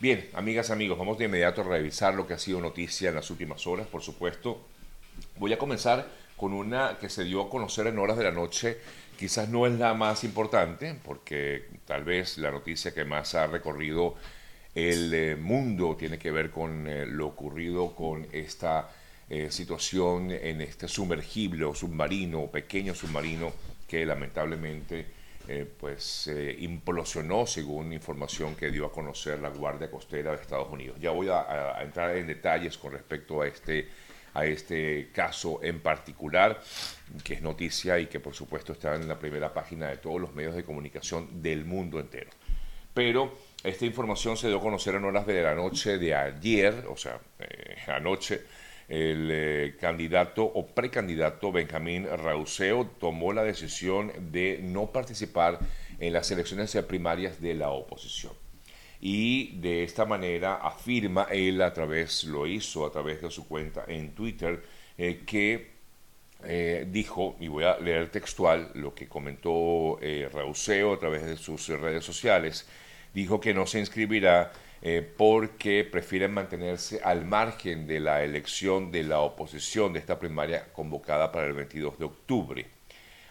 Bien, amigas, amigos, vamos de inmediato a revisar lo que ha sido noticia en las últimas horas, por supuesto. Voy a comenzar con una que se dio a conocer en horas de la noche. Quizás no es la más importante, porque tal vez la noticia que más ha recorrido el eh, mundo tiene que ver con eh, lo ocurrido con esta eh, situación en este sumergible o submarino, pequeño submarino, que lamentablemente pues implosionó según información que dio a conocer la Guardia Costera de Estados Unidos. Ya voy a, a entrar en detalles con respecto a este a este caso en particular, que es noticia y que por supuesto está en la primera página de todos los medios de comunicación del mundo entero. Pero esta información se dio a conocer en horas de la noche de ayer, o sea, eh, anoche, el eh, candidato o precandidato Benjamín Rauseo tomó la decisión de no participar en las elecciones primarias de la oposición. Y de esta manera afirma él a través, lo hizo a través de su cuenta en Twitter, eh, que dijo, y voy a leer textual lo que comentó Rauseo a través de sus redes sociales, dijo que no se inscribirá eh, porque prefieren mantenerse al margen de la elección de la oposición de esta primaria convocada para el 22 de octubre,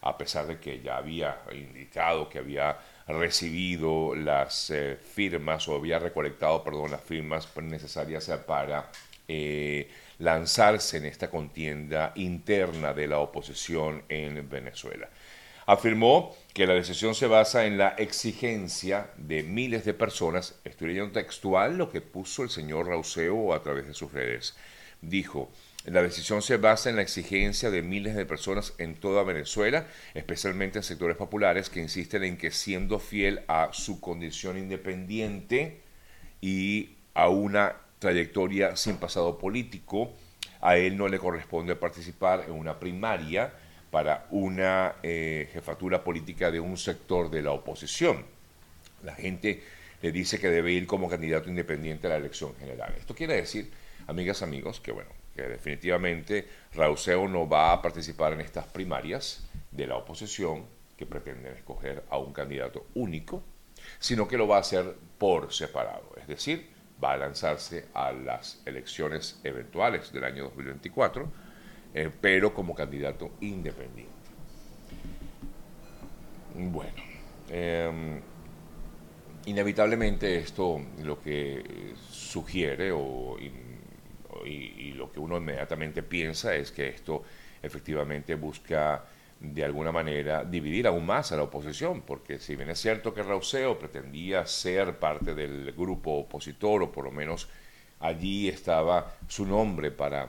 a pesar de que ya había indicado que había recibido las eh, firmas o había recolectado, perdón, las firmas necesarias para eh, lanzarse en esta contienda interna de la oposición en Venezuela. Afirmó que la decisión se basa en la exigencia de miles de personas, estoy leyendo textual lo que puso el señor Rauseo a través de sus redes, dijo, la decisión se basa en la exigencia de miles de personas en toda Venezuela, especialmente en sectores populares que insisten en que siendo fiel a su condición independiente y a una trayectoria sin pasado político, a él no le corresponde participar en una primaria para una eh, jefatura política de un sector de la oposición. La gente le dice que debe ir como candidato independiente a la elección general. Esto quiere decir, amigas, amigos, que bueno, que definitivamente Rauseo no va a participar en estas primarias de la oposición que pretenden escoger a un candidato único, sino que lo va a hacer por separado, es decir, va a lanzarse a las elecciones eventuales del año 2024 eh, pero como candidato independiente. Bueno, em, inevitablemente esto lo que sugiere o, y, lo que uno inmediatamente piensa es que esto efectivamente busca de alguna manera dividir aún más a la oposición, porque si bien es cierto que Rauseo pretendía ser parte del grupo opositor, o por lo menos allí estaba su nombre para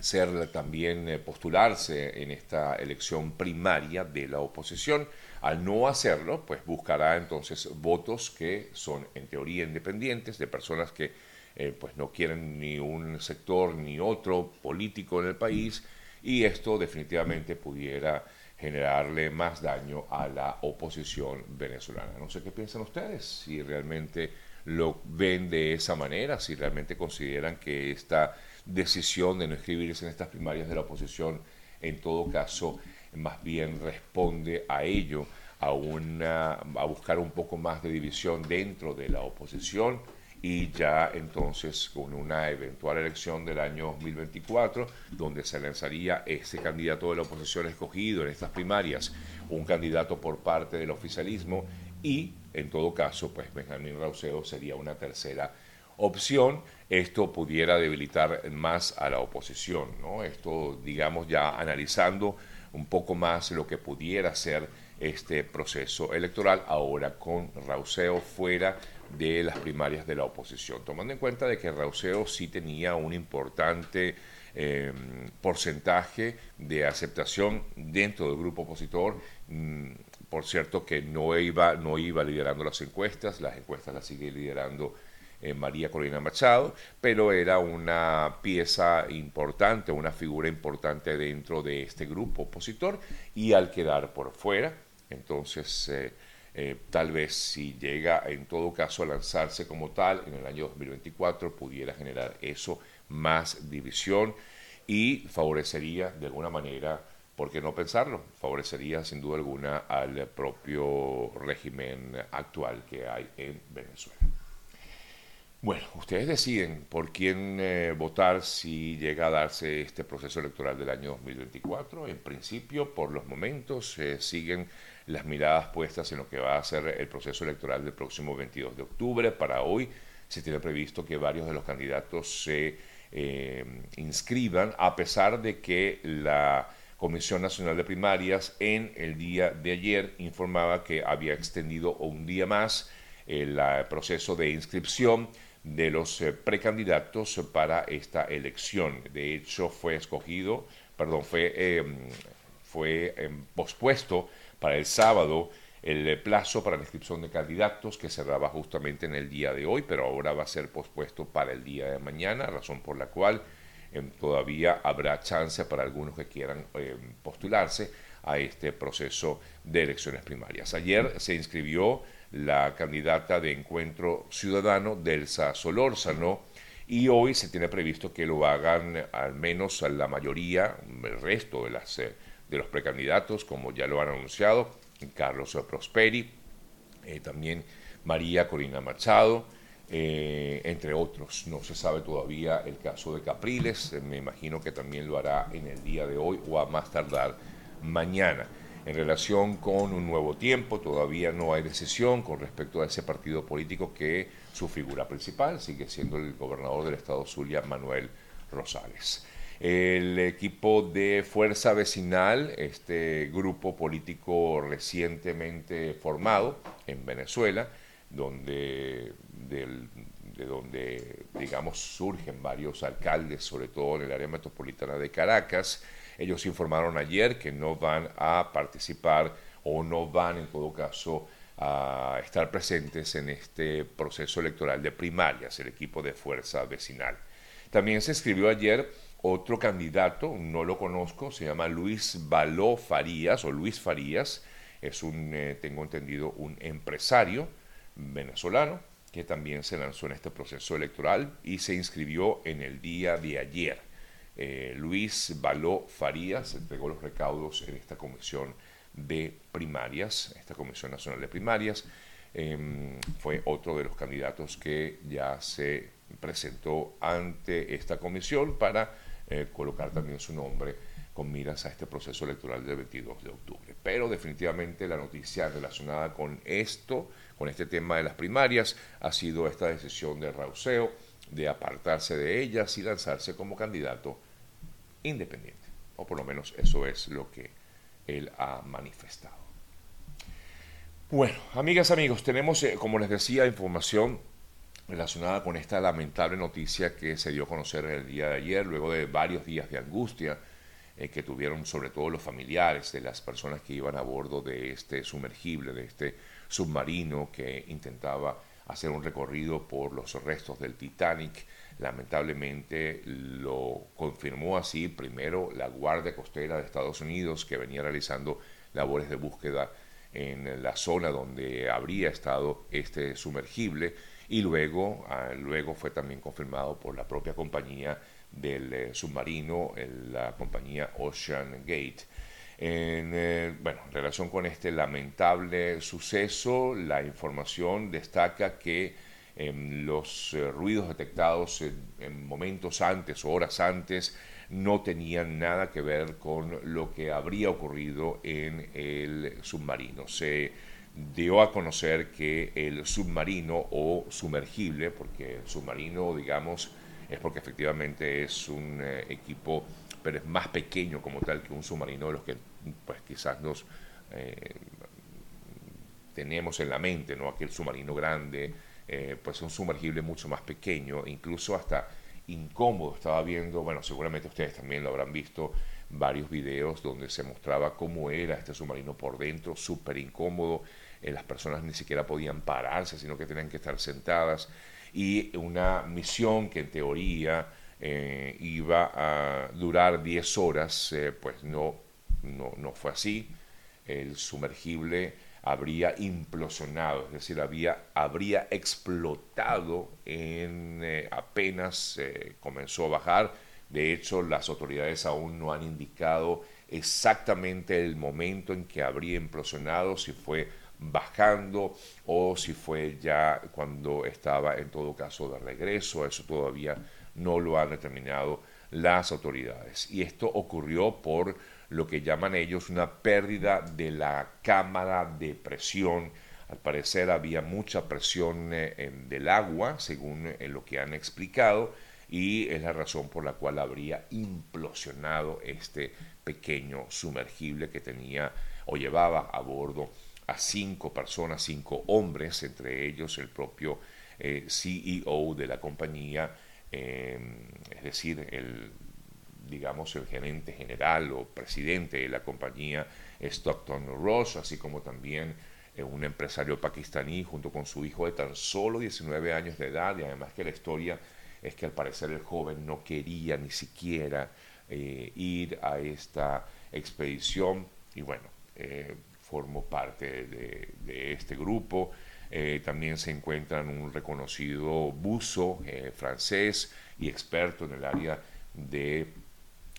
ser también eh, postularse en esta elección primaria de la oposición. Al no hacerlo, pues buscará entonces votos que son en teoría independientes de personas que eh, pues no quieren ni un sector ni otro político en el país y esto definitivamente pudiera generarle más daño a la oposición venezolana. No sé qué piensan ustedes, si realmente lo ven de esa manera, si realmente consideran que esta decisión de no escribirse en estas primarias de la oposición, en todo caso, más bien responde a ello, a, una, a buscar un poco más de división dentro de la oposición y ya entonces con una eventual elección del año 2024, donde se lanzaría ese candidato de la oposición escogido en estas primarias, un candidato por parte del oficialismo y en todo caso, pues Benjamín Rauseo sería una tercera opción, esto pudiera debilitar más a la oposición. ¿no? Esto, digamos, ya analizando un poco más lo que pudiera ser este proceso electoral ahora con Rauseo fuera de las primarias de la oposición, tomando en cuenta de que Rauseo sí tenía un importante em, porcentaje de aceptación dentro del grupo opositor, mm, por cierto que no iba, no iba liderando las encuestas, las encuestas las sigue liderando eh, María Corina Machado, pero era una pieza importante, una figura importante dentro de este grupo opositor y al quedar por fuera, entonces eh, eh, tal vez si llega en todo caso a lanzarse como tal en el año 2024 pudiera generar eso más división y favorecería de alguna manera, ¿por qué no pensarlo? Favorecería sin duda alguna al propio régimen actual que hay en Venezuela. Bueno, ustedes deciden por quién eh, votar si llega a darse este proceso electoral del año 2024. En principio, por los momentos, eh, siguen las miradas puestas en lo que va a ser el proceso electoral del próximo 22 de octubre. Para hoy se tiene previsto que varios de los candidatos se eh, inscriban, a pesar de que la Comisión Nacional de Primarias en el día de ayer informaba que había extendido un día más el proceso de inscripción de los eh, precandidatos para esta elección. De hecho, fue escogido, perdón, fue, em, fue em, pospuesto para el sábado el eh, plazo para la inscripción de candidatos que cerraba justamente en el día de hoy, pero ahora va a ser pospuesto para el día de mañana, razón por la cual em, todavía habrá chance para algunos que quieran postularse a este proceso de elecciones primarias. Ayer se inscribió la candidata de Encuentro Ciudadano, Delsa Solórzano, y hoy se tiene previsto que lo hagan al menos la mayoría, el resto de, las, eh, de los precandidatos, como ya lo han anunciado, Carlos Prosperi, eh, también María Corina Machado, eh, entre otros. No se sabe todavía el caso de Capriles, me imagino que también lo hará en el día de hoy o a más tardar mañana. En relación con un nuevo tiempo, todavía no hay decisión con respecto a ese partido político que su figura principal sigue siendo el gobernador del estado Zulia, Manuel Rosales. El equipo de Fuerza Vecinal, este grupo político recientemente formado en Venezuela, donde de donde, digamos, surgen varios alcaldes, sobre todo en el área metropolitana de Caracas, ellos informaron ayer que no van a participar o no van en todo caso a estar presentes en este proceso electoral de primarias, el equipo de fuerza vecinal. También se escribió ayer otro candidato, no lo conozco, se llama Luis Baló Farías o Luis Farías, es un, eh, tengo entendido, un empresario venezolano que también se lanzó en este proceso electoral y se inscribió en el día de ayer. Eh, Luis Baló Farías entregó los recaudos en esta comisión de primarias, esta Comisión Nacional de Primarias. Em, fue otro de los candidatos que ya se presentó ante esta comisión para eh, colocar también su nombre con miras a este proceso electoral del 22 de octubre. Pero definitivamente la noticia relacionada con esto, con este tema de las primarias, ha sido esta decisión de Rauseo de apartarse de ellas y lanzarse como candidato independiente. O por lo menos eso es lo que él ha manifestado. Bueno, amigas, amigos, tenemos, eh, como les decía, información relacionada con esta lamentable noticia que se dio a conocer el día de ayer, luego de varios días de angustia eh, que tuvieron sobre todo los familiares de las personas que iban a bordo de este sumergible, de este submarino que intentaba hacer un recorrido por los restos del Titanic. Lamentablemente lo confirmó así primero la Guardia Costera de Estados Unidos que venía realizando labores de búsqueda en la zona donde habría estado este sumergible y luego, ah, luego fue también confirmado por la propia compañía del eh, submarino, la compañía Ocean Gate. En, eh, bueno, en relación con este lamentable suceso, la información destaca que em, los eh, ruidos detectados en, momentos antes o horas antes no tenían nada que ver con lo que habría ocurrido en el submarino. Se dio a conocer que el submarino o sumergible, porque el submarino, digamos, es porque efectivamente es un eh, equipo pero es más pequeño como tal que un submarino de los que pues quizás nos eh, tenemos en la mente, ¿no? Aquel submarino grande, eh, pues un sumergible mucho más pequeño, incluso hasta incómodo. Estaba viendo, bueno, seguramente ustedes también lo habrán visto, varios videos donde se mostraba cómo era este submarino por dentro, súper incómodo. Eh, las personas ni siquiera podían pararse, sino que tenían que estar sentadas. Y una misión que en teoría eh, iba a durar 10 horas, eh, pues no, no, fue así. El sumergible habría implosionado, es decir, había, habría explotado en eh, apenas comenzó a bajar. De hecho, las autoridades aún no han indicado exactamente el momento en que habría implosionado, si fue bajando o si fue ya cuando estaba en todo caso de regreso. Eso todavía no lo han determinado las autoridades. Y esto ocurrió por lo que llaman ellos una pérdida de la cámara de presión. Al parecer había mucha presión eh, del agua, según eh, lo que han explicado, y es la razón por la cual habría implosionado este pequeño sumergible que tenía o llevaba a bordo a cinco personas, cinco hombres, entre ellos el propio eh, CEO de la compañía, es decir, el digamos, el gerente general o presidente de la compañía Stockton Ross, así como también eh, un empresario pakistaní junto con su hijo de tan solo 19 años de edad, y además que la historia es que al parecer el joven no quería ni siquiera eh, ir a esta expedición, y bueno, eh, formó parte de, este grupo. También se encuentran un reconocido buzo francés y experto en el área de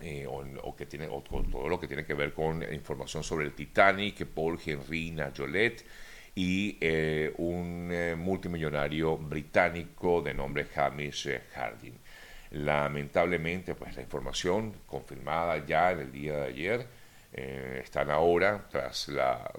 eh, o, que tiene, todo lo que tiene que ver con información sobre el Titanic, Paul Henry Najolet y eh, un eh, multimillonario británico de nombre Hamish Harding. Lamentablemente, pues la información confirmada ya en el día de ayer están ahora tras la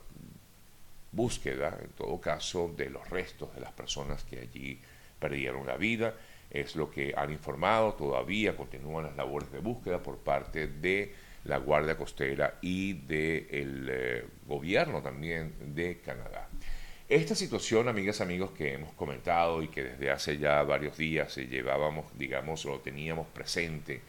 búsqueda, en todo caso, de los restos de las personas que allí perdieron la vida es lo que han informado. Todavía continúan las labores de búsqueda por parte de la Guardia Costera y del eh, gobierno también de Canadá. Esta situación, amigas, amigos, que hemos comentado y que desde hace ya varios días llevábamos, digamos, lo teníamos presente,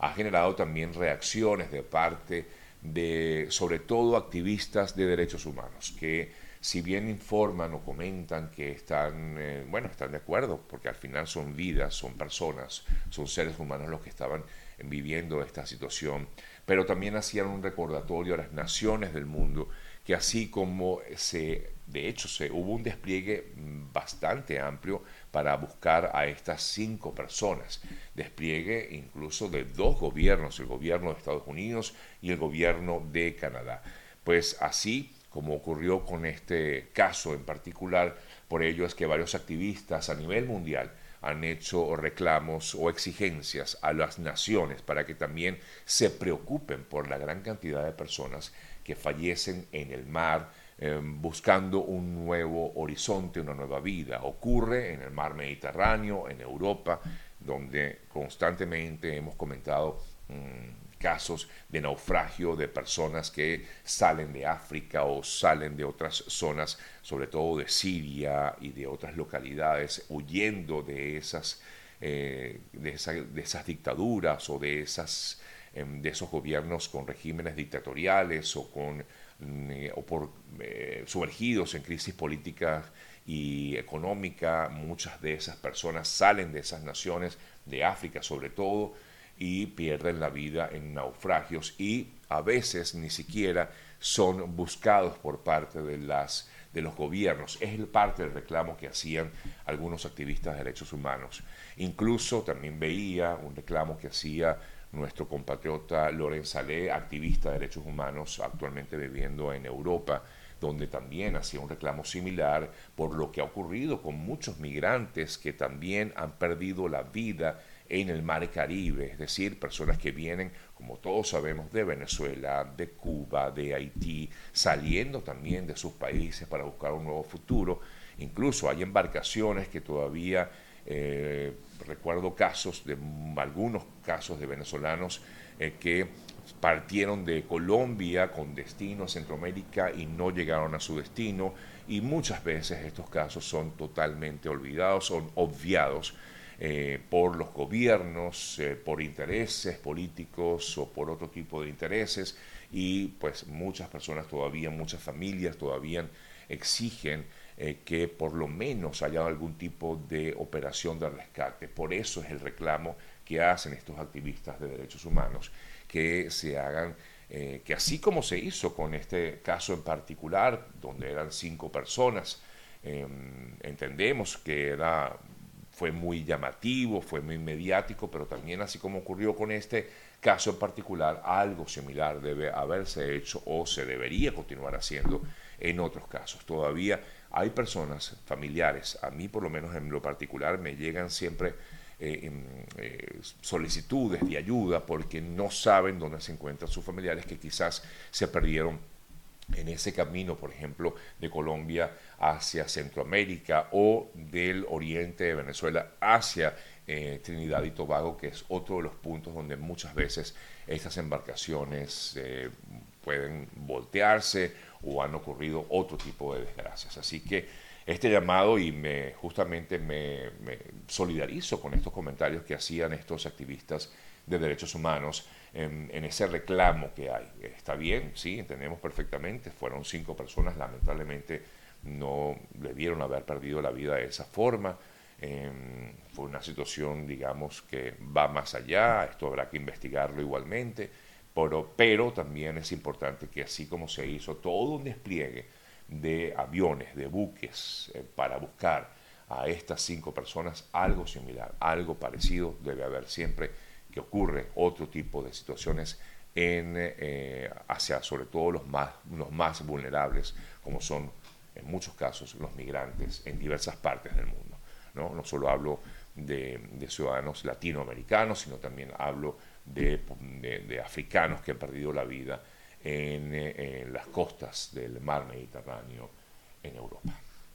ha generado también reacciones de parte de, sobre todo, activistas de derechos humanos, que si bien informan o comentan que están, eh, bueno, están de acuerdo, porque al final son vidas, son personas, son seres humanos los que estaban viviendo esta situación, pero también hacían un recordatorio a las naciones del mundo que así como se, de hecho, se, hubo un despliegue bastante amplio para buscar a estas cinco personas, despliegue incluso de dos gobiernos, el gobierno de Estados Unidos y el gobierno de Canadá. Pues así como ocurrió con este caso en particular. Por ello es que varios activistas a nivel mundial han hecho reclamos o exigencias a las naciones para que también se preocupen por la gran cantidad de personas que fallecen en el mar em, buscando un nuevo horizonte, una nueva vida. Ocurre en el mar Mediterráneo, en Europa, donde constantemente hemos comentado mm, casos de naufragio de personas que salen de África o salen de otras zonas, sobre todo de Siria y de otras localidades, huyendo de esas, eh, de, esas dictaduras o de, esas, em, de esos gobiernos con regímenes dictatoriales o, con, mm, eh, o por eh, sumergidos en crisis políticas y económica. Muchas de esas personas salen de esas naciones, de África sobre todo, y pierden la vida en naufragios y a veces ni siquiera son buscados por parte de, las, de los gobiernos. Es el parte del reclamo que hacían algunos activistas de derechos humanos. Incluso también veía un reclamo que hacía nuestro compatriota Lorenz Salé, activista de derechos humanos, actualmente viviendo en Europa, donde también hacía un reclamo similar por lo que ha ocurrido con muchos migrantes que también han perdido la vida en el mar Caribe, es decir, personas que vienen, como todos sabemos, de Venezuela, de Cuba, de Haití, saliendo también de sus países para buscar un nuevo futuro. Incluso hay embarcaciones que todavía, eh, recuerdo casos de algunos casos de venezolanos eh, que partieron de Colombia con destino a Centroamérica y no llegaron a su destino y muchas veces estos casos son totalmente olvidados, son obviados eh, por los gobiernos, eh, por intereses políticos o por otro tipo de intereses y pues muchas personas todavía, muchas familias todavía exigen eh, que por lo menos haya algún tipo de operación de rescate. Por eso es el reclamo que hacen estos activistas de derechos humanos, que se hagan, que así como se hizo con este caso en particular, donde eran cinco personas, em, entendemos que era fue muy llamativo, fue muy mediático, pero también así como ocurrió con este caso en particular, algo similar debe haberse hecho o se debería continuar haciendo en otros casos. Todavía hay personas familiares, a mí por lo menos en lo particular me llegan siempre eh, eh, solicitudes de ayuda porque no saben dónde se encuentran sus familiares que quizás se perdieron en ese camino, por ejemplo, de Colombia hacia Centroamérica o del oriente de Venezuela hacia eh, Trinidad y Tobago, que es otro de los puntos donde muchas veces estas embarcaciones eh, pueden voltearse o han ocurrido otro tipo de desgracias. Así que este llamado y me, justamente me, solidarizo con estos comentarios que hacían estos activistas de derechos humanos en, ese reclamo que hay. Está bien, sí, entendemos perfectamente, fueron cinco personas, lamentablemente no debieron haber perdido la vida de esa forma. Em, fue una situación, digamos, que va más allá, esto habrá que investigarlo igualmente, pero, pero también es importante que así como se hizo todo un despliegue de aviones, de buques, eh, para buscar a estas cinco personas, algo similar, algo parecido debe haber siempre que ocurre otro tipo de situaciones en, eh, hacia sobre todo los más, los más vulnerables, como son en muchos casos los migrantes en diversas partes del mundo. No, no solo hablo de, ciudadanos latinoamericanos, sino también hablo de, africanos que han perdido la vida en, eh, en las costas del mar Mediterráneo en Europa.